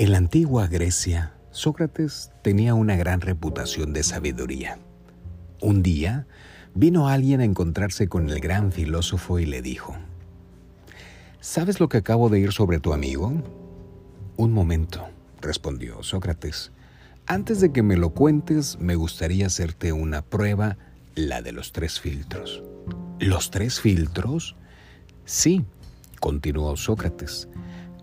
En la antigua Grecia, Sócrates tenía una gran reputación de sabiduría. Un día, vino alguien a encontrarse con el gran filósofo y le dijo, ¿Sabes lo que acabo de ir sobre tu amigo? Un momento, respondió Sócrates. Antes de que me lo cuentes, me gustaría hacerte una prueba, la de los tres filtros. ¿Los tres filtros? Sí, continuó Sócrates.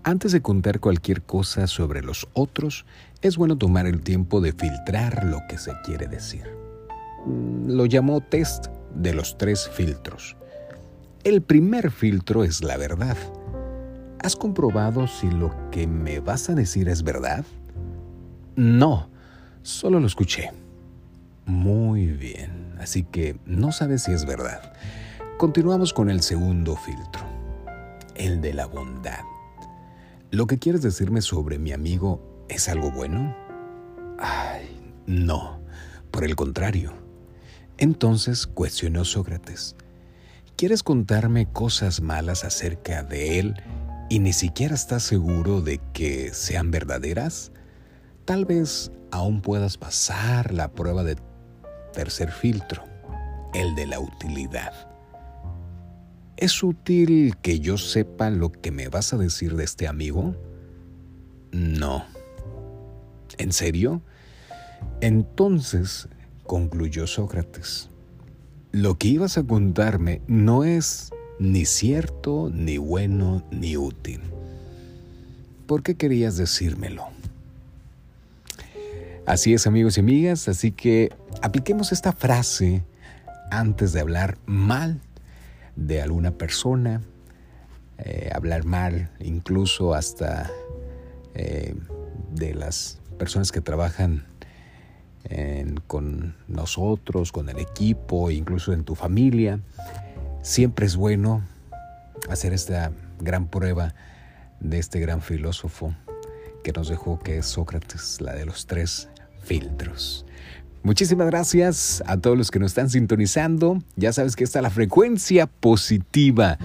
Antes de contar cualquier cosa sobre los otros, es bueno tomar el tiempo de filtrar lo que se quiere decir. Mm, lo llamó test de los tres filtros. El primer filtro es la verdad. ¿Has comprobado si lo que me vas a decir es verdad? No, solo lo escuché. Muy bien, así que no sabes si es verdad. Continuamos con el segundo filtro, el de la bondad. ¿Lo que quieres decirme sobre mi amigo es algo bueno? Ay, no, por el contrario. Entonces cuestionó Sócrates, ¿quieres contarme cosas malas acerca de él y ni siquiera estás seguro de que sean verdaderas? Tal vez aún puedas pasar la prueba de tercer filtro, el de la utilidad. ¿Es útil que yo sepa lo que me vas a decir de este amigo? No. ¿En serio? Entonces, concluyó Sócrates, lo que ibas a contarme no es ni cierto, ni bueno, ni útil. ¿Por qué querías decírmelo? Así es amigos y amigas, así que apliquemos esta frase antes de hablar mal de alguna persona, eh, hablar mal incluso hasta eh, de las personas que trabajan con nosotros, con el equipo, incluso en tu familia. Siempre es bueno hacer esta gran prueba de este gran filósofo que nos dejó, que es Sócrates, la de los tres filtros. Muchísimas gracias a todos los que nos están sintonizando. Ya sabes que está la frecuencia positiva.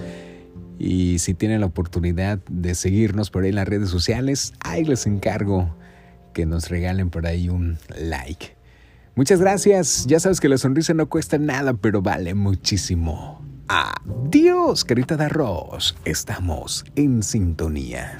Y si tienen la oportunidad de seguirnos por ahí en las redes sociales, ahí les encargo que nos regalen por ahí un like. Muchas gracias. Ya sabes que la sonrisa no cuesta nada, pero vale muchísimo. Adiós, carita de arroz. Estamos en sintonía.